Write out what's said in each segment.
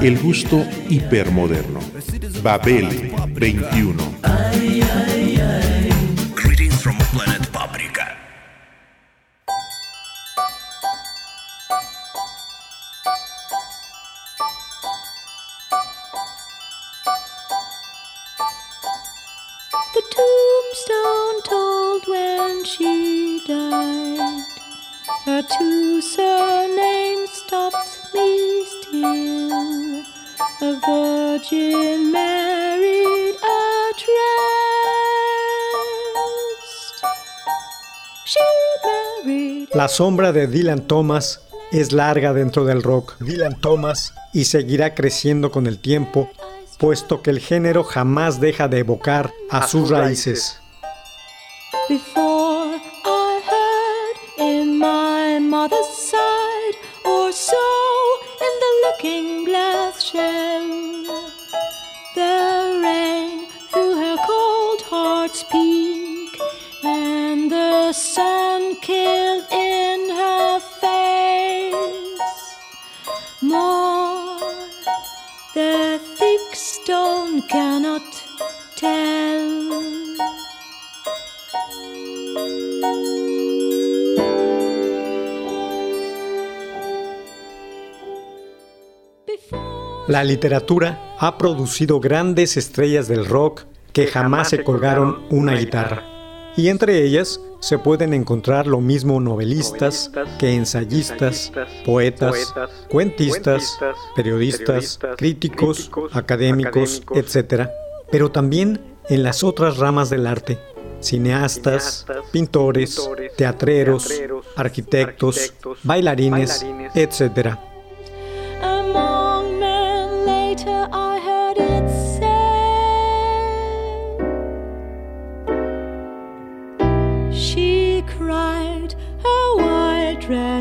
El gusto hipermoderno. Babel 21. Greetings from planet Paprika. The tombstone told when she died. Her two surnames virgin married a trust. She married. La sombra de Dylan Thomas es larga dentro del rock. Dylan Thomas y seguirá creciendo con el tiempo, puesto que el género jamás deja de evocar a, sus raíces. And the sun face thick stone cannot tell. La literatura ha producido grandes estrellas del rock que jamás se colgaron una guitarra. Y entre ellas se pueden encontrar lo mismo novelistas que ensayistas, poetas, cuentistas, periodistas, críticos, académicos, etc. Pero también en las otras ramas del arte, cineastas, pintores, teatreros, arquitectos, bailarines, etc.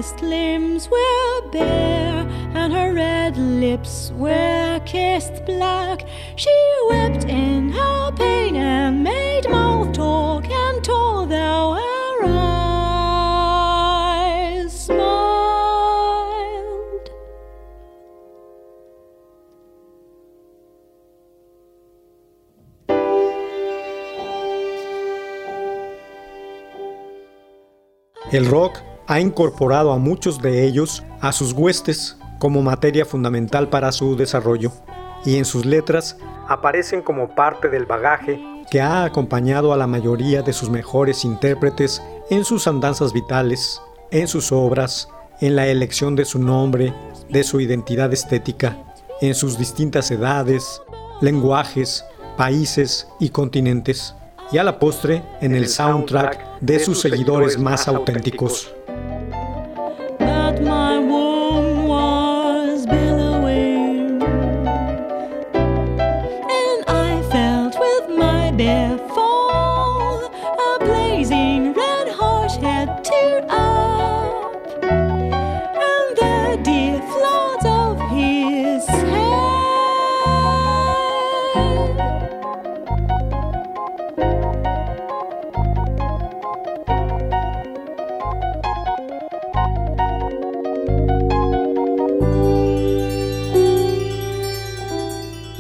dressed limbs were bare And her red lips were kissed black. She wept in her pain and made mouth talk And told thou her eyes smiled El rock ha incorporado a muchos de ellos a sus huestes como materia fundamental para su desarrollo, y en sus letras aparecen como parte del bagaje que ha acompañado a la mayoría de sus mejores intérpretes en sus andanzas vitales, en sus obras, en la elección de su nombre, de su identidad estética, en sus distintas edades, lenguajes, países y continentes, y a la postre en el soundtrack de sus seguidores más auténticos.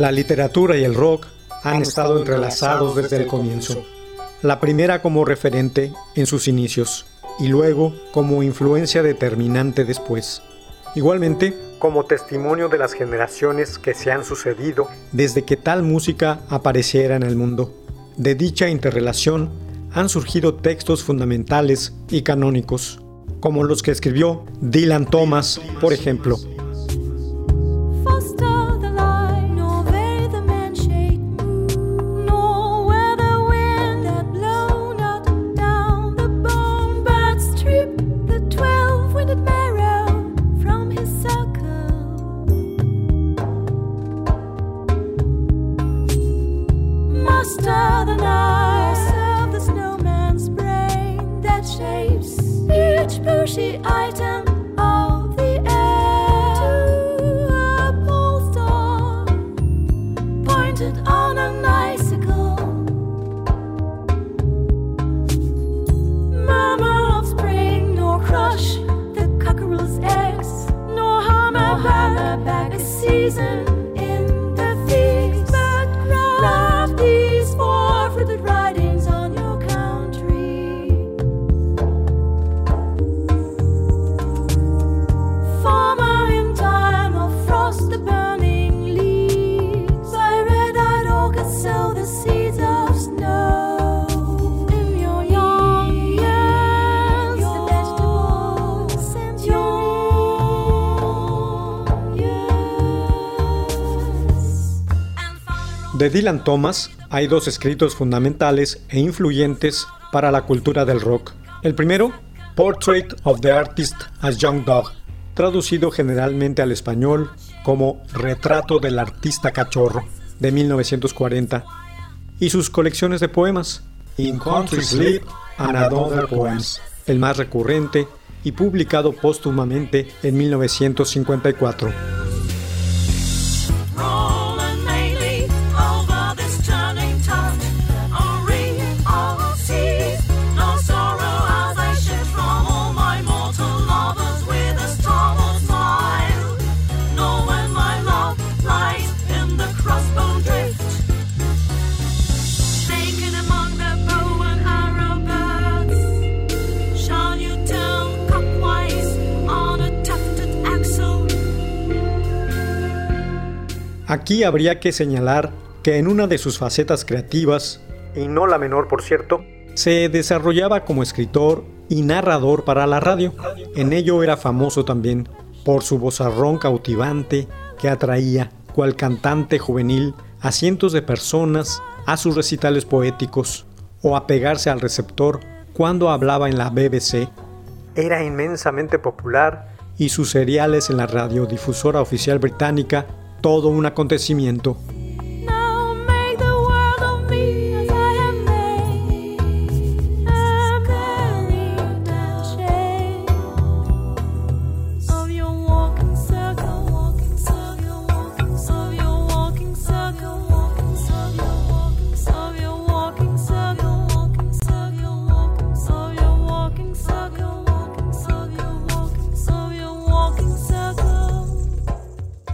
La literatura y el rock han estado entrelazados desde el comienzo. La primera como referente en sus inicios y luego como influencia determinante después. Igualmente como testimonio de las generaciones que se han sucedido desde que tal música apareciera en el mundo. De dicha interrelación han surgido textos fundamentales y canónicos, como los que escribió Dylan Thomas, por ejemplo. sushi item. De Dylan Thomas hay dos escritos fundamentales e influyentes para la cultura del rock. El primero, Portrait of the Artist as Young Dog, traducido generalmente al español como Retrato del Artista Cachorro, de 1940, y sus colecciones de poemas, In Country Sleep and Other Poems, el más recurrente y publicado póstumamente en 1954. Aquí habría que señalar que en una de sus facetas creativas, y no la menor por cierto, se desarrollaba como escritor y narrador para la radio. En ello era famoso también por su vozarrón cautivante que atraía, cual cantante juvenil, a cientos de personas a sus recitales poéticos o a pegarse al receptor cuando hablaba en la BBC. Era inmensamente popular y sus seriales en la radiodifusora oficial británica todo un acontecimiento.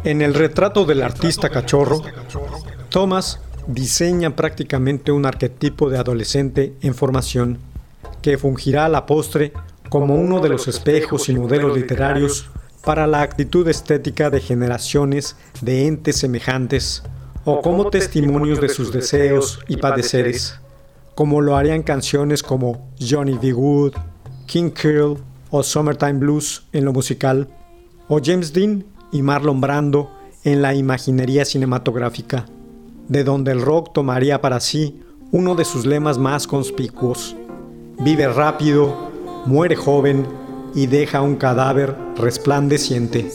En el retrato del artista cachorro, Thomas diseña prácticamente un arquetipo de adolescente en formación que fungirá a la postre como uno de los espejos y modelos literarios para la actitud estética de generaciones de entes semejantes o como testimonios de sus deseos y padeceres, como lo harían canciones como Johnny B. Good, King Curl o Summertime Blues en lo musical, o James Dean y Marlon Brando en la imaginería cinematográfica, de donde el rock tomaría para sí uno de sus lemas más conspicuos. Vive rápido, muere joven y deja un cadáver resplandeciente.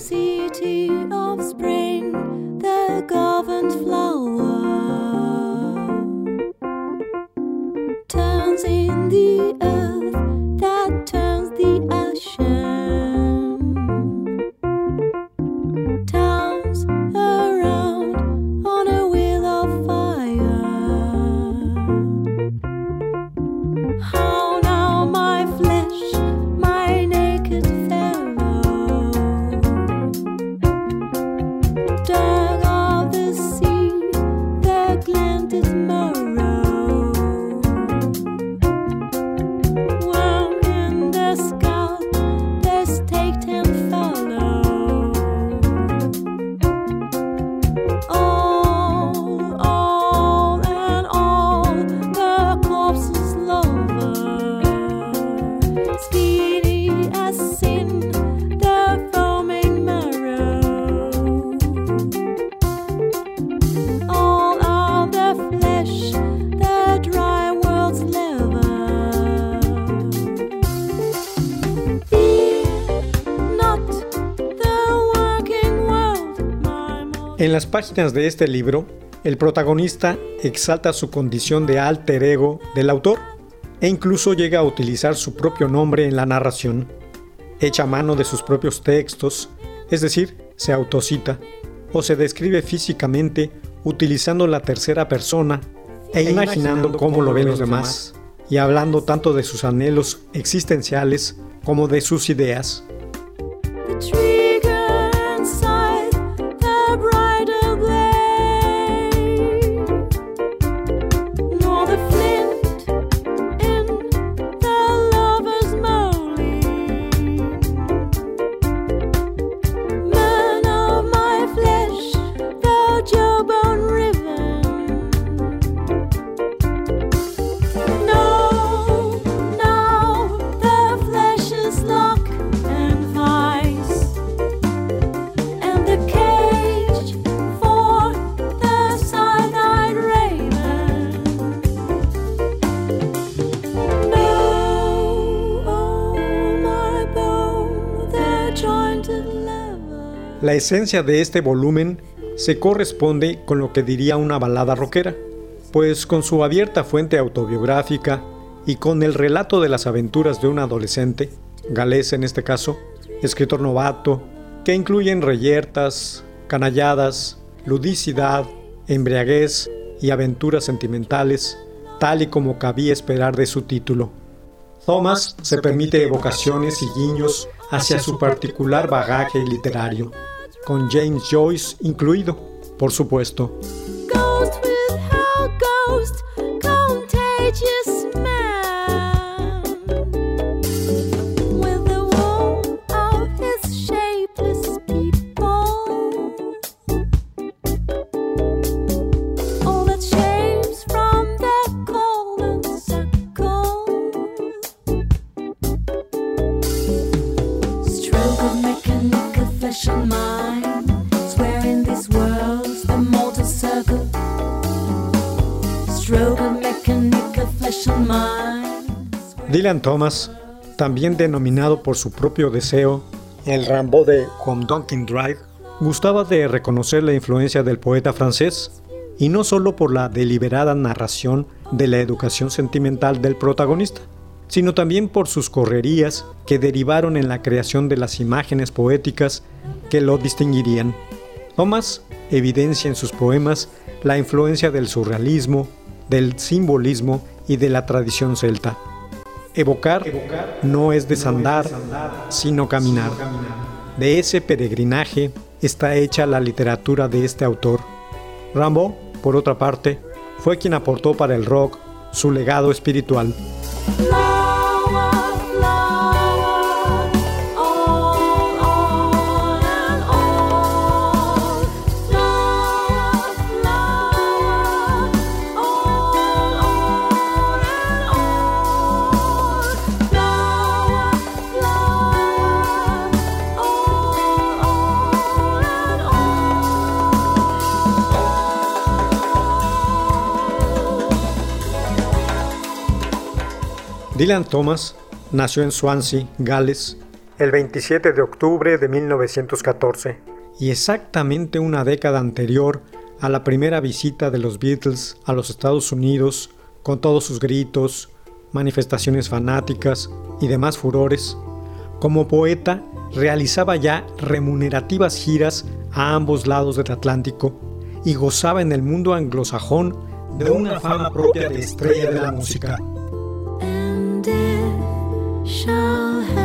En las páginas de este libro, el protagonista exalta su condición de alter ego del autor, e incluso llega a utilizar su propio nombre en la narración. Echa mano de sus propios textos, es decir, se autocita, o se describe físicamente utilizando la tercera persona e imaginando cómo lo ven los demás, y hablando tanto de sus anhelos existenciales como de sus ideas. La esencia de este volumen se corresponde con lo que diría una balada rockera, pues con su abierta fuente autobiográfica y con el relato de las aventuras de un adolescente, galés en este caso, escritor novato, que incluyen reyertas, canalladas, ludicidad, embriaguez y aventuras sentimentales, tal y como cabía esperar de su título. Thomas se permite evocaciones y guiños hacia su particular bagaje literario con James Joyce incluido, por supuesto. Thomas, también denominado por su propio deseo el Rambo de Home Dunkin' Drive, gustaba de reconocer la influencia del poeta francés, y no solo por la deliberada narración de la educación sentimental del protagonista, sino también por sus correrías que derivaron en la creación de las imágenes poéticas que lo distinguirían. Thomas evidencia en sus poemas la influencia del surrealismo, del simbolismo y de la tradición celta. Evocar no es desandar, sino caminar. De ese peregrinaje está hecha la literatura de este autor. Rambo, por otra parte, fue quien aportó para el rock su legado espiritual. Dylan Thomas nació en Swansea, Gales, el 27 de octubre de 1914 y exactamente una década anterior a la primera visita de los Beatles a los Estados Unidos con todos sus gritos, manifestaciones fanáticas y demás furores, como poeta realizaba ya remunerativas giras a ambos lados del Atlántico y gozaba en el mundo anglosajón de una fama propia de estrella de la música. Shall have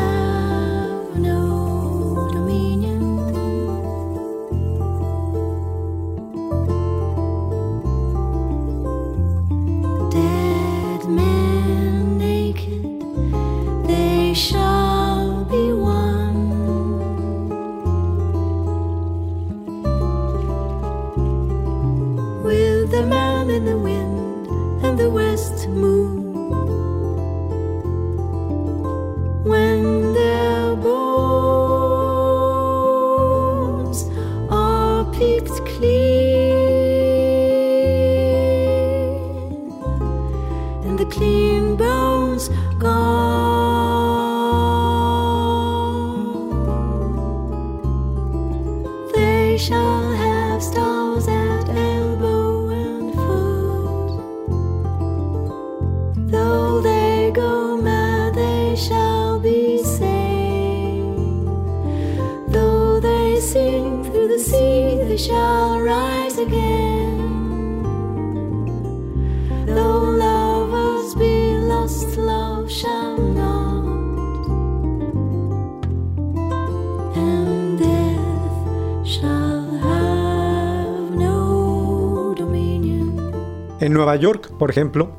En Nueva York, por ejemplo,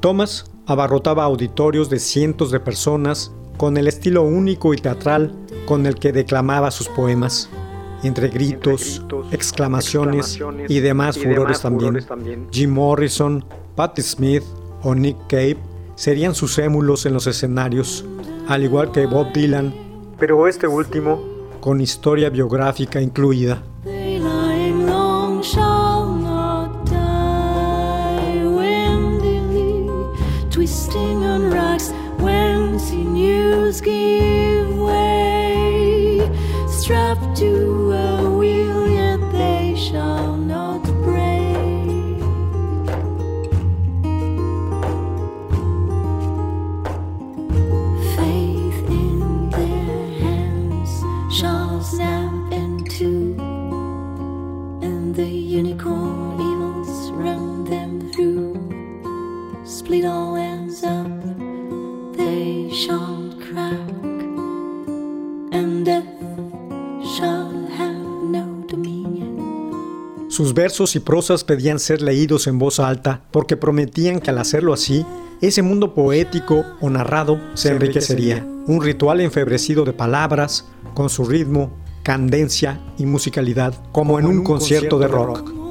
Thomas abarrotaba auditorios de cientos de personas con el estilo único y teatral con el que declamaba sus poemas, entre gritos, exclamaciones y demás furores también. Jim Morrison, Patti Smith o Nick Cave serían sus émulos en los escenarios, al igual que Bob Dylan, pero este último con historia biográfica incluida. Long Sus versos y prosas pedían ser leídos en voz alta porque prometían que al hacerlo así, ese mundo poético o narrado se enriquecería. Un ritual enfebrecido de palabras, con su ritmo, cadencia y musicalidad, como en un concierto de rock.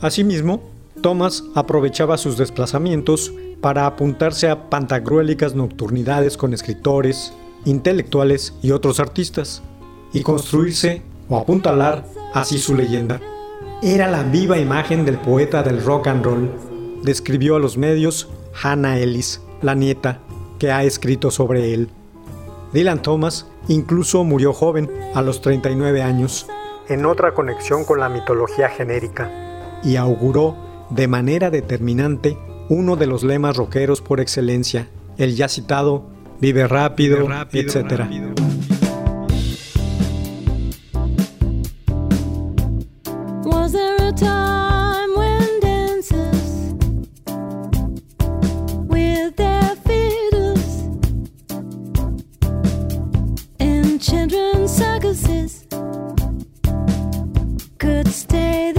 Asimismo, Thomas aprovechaba sus desplazamientos para apuntarse a pantagruélicas nocturnidades con escritores, intelectuales y otros artistas, y construirse o apuntalar así su leyenda. Era la viva imagen del poeta del rock and roll, describió a los medios Hannah Ellis, la nieta, que ha escrito sobre él. Dylan Thomas incluso murió joven, a los 39 años, en otra conexión con la mitología genérica, y auguró de manera determinante uno de los lemas rockeros por excelencia, el ya citado Vive rápido, etc. Was there a time when dancers with their fiddles and children's circuses could stay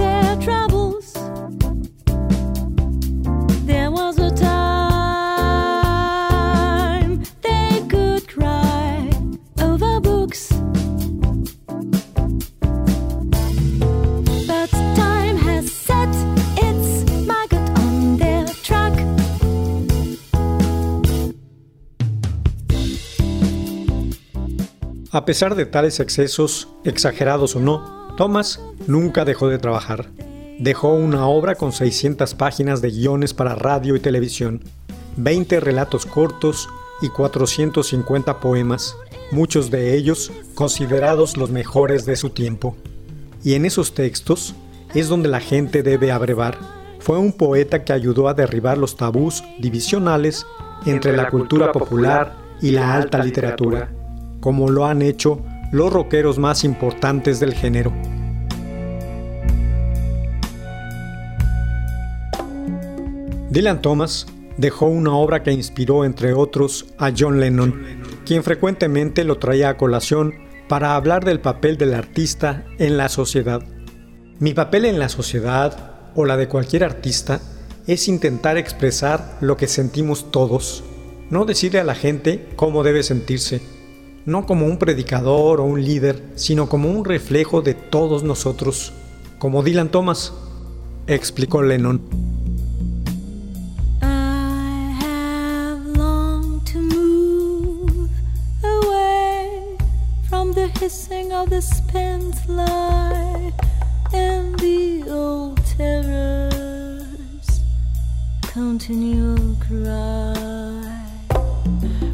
A pesar de tales excesos, exagerados o no, Thomas nunca dejó de trabajar. Dejó una obra con 600 páginas de guiones para radio y televisión, 20 relatos cortos y 450 poemas, muchos de ellos considerados los mejores de su tiempo. Y en esos textos es donde la gente debe abrevar. Fue un poeta que ayudó a derribar los tabús divisionales entre la cultura popular y la alta literatura, como lo han hecho los rockeros más importantes del género. Dylan Thomas dejó una obra que inspiró entre otros a John Lennon, quien frecuentemente lo traía a colación para hablar del papel del artista en la sociedad. Mi papel en la sociedad, o la de cualquier artista, es intentar expresar lo que sentimos todos, no decirle a la gente cómo debe sentirse, no como un predicador o un líder, sino como un reflejo de todos nosotros, como Dylan Thomas, explicó Lennon. continual cry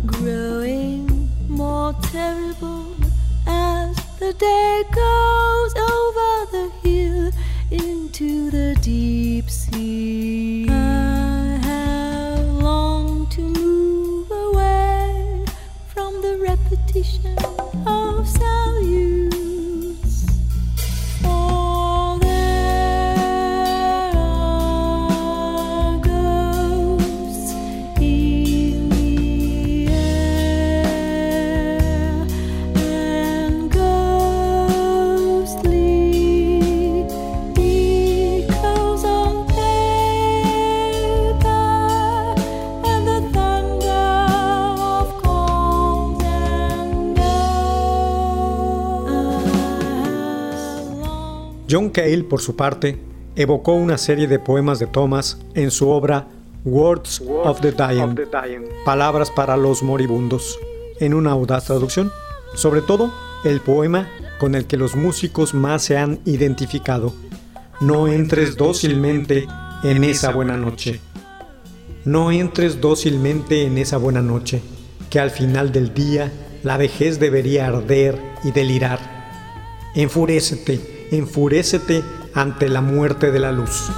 growing terrible as the day goes over the hill into the deep John Cale, por su parte, evocó una serie de poemas de Thomas en su obra Words of the Dying, Palabras para los moribundos, en una audaz traducción. Sobre todo, el poema con el que los músicos más se han identificado. No entres dócilmente en esa buena noche. No entres dócilmente en esa buena noche, que al final del día la vejez debería arder y delirar. Enfurécete, enfurécete ante la muerte de la luz.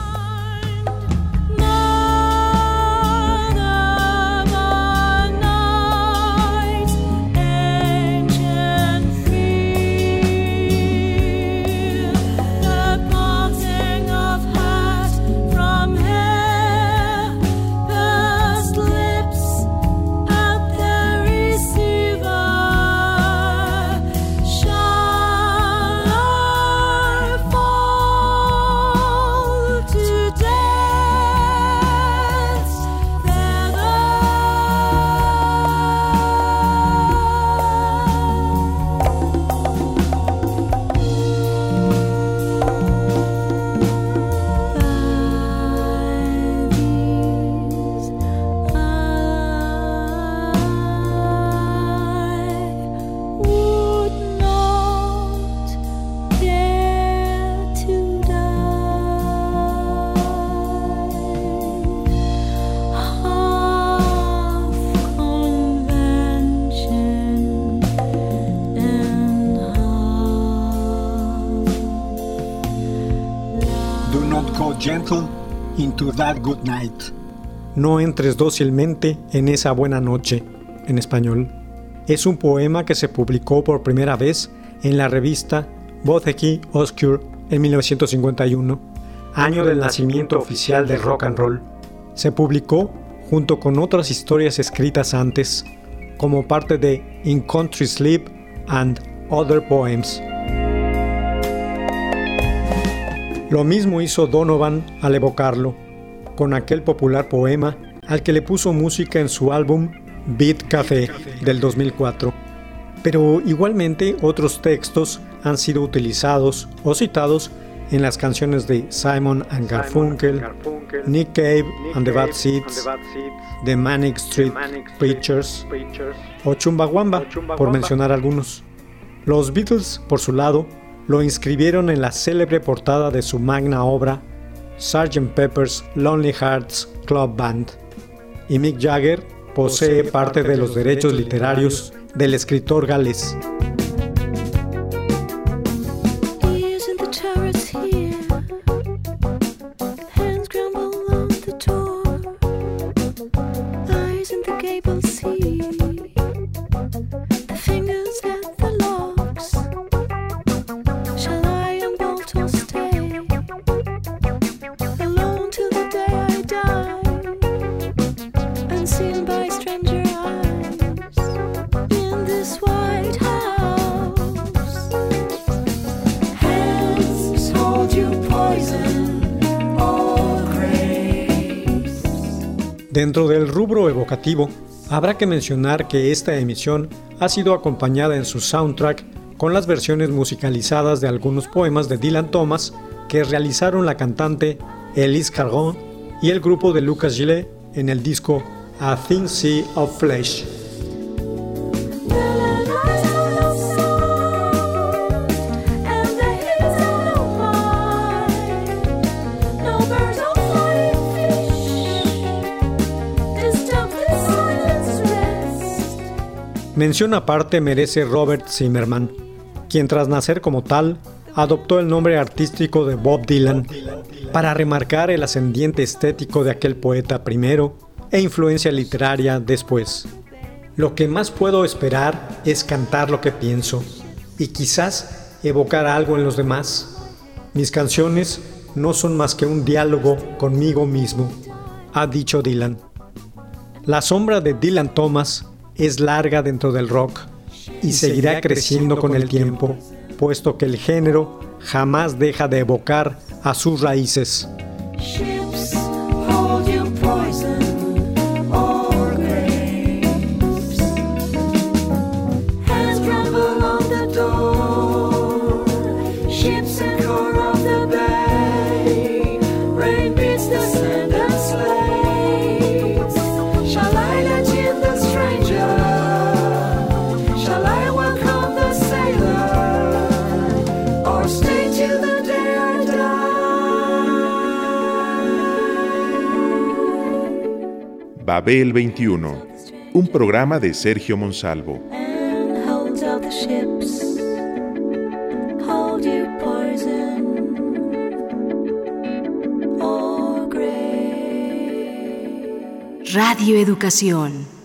Good night. No entres dócilmente en esa buena noche, en español. Es un poema que se publicó por primera vez en la revista Botheki Oscure en 1951, año del nacimiento oficial del rock and roll. Se publicó junto con otras historias escritas antes, como parte de In Country Sleep and Other Poems. Lo mismo hizo Donovan al evocarlo, con aquel popular poema al que le puso música en su álbum Beat Café del 2004. Pero igualmente otros textos han sido utilizados o citados en las canciones de Simon and Garfunkel, Nick Cave and the Bad Seeds, The Manic Street Preachers o Chumbawamba, por mencionar algunos. Los Beatles, por su lado, lo inscribieron en la célebre portada de su magna obra Sgt. Pepper's Lonely Hearts Club Band. Y Mick Jagger posee parte de los derechos literarios del escritor galés. Eyes in the gable. Dentro del rubro evocativo, habrá que mencionar que esta emisión ha sido acompañada en su soundtrack con las versiones musicalizadas de algunos poemas de Dylan Thomas que realizaron la cantante Elise Cargon y el grupo de Lucas Gillet en el disco A Thin Sea of Flesh. Mención aparte merece Robert Zimmerman, quien tras nacer como tal, adoptó el nombre artístico de Bob Dylan para remarcar el ascendiente estético de aquel poeta primero e influencia literaria después. Lo que más puedo esperar es cantar lo que pienso y quizás evocar algo en los demás. Mis canciones no son más que un diálogo conmigo mismo, ha dicho Dylan. La sombra de Dylan Thomas es larga dentro del rock y seguirá creciendo con el tiempo, puesto que el género jamás deja de evocar a sus raíces. Ships hold you Babel 21, un programa de Sergio Monsalvo. Radio Educación.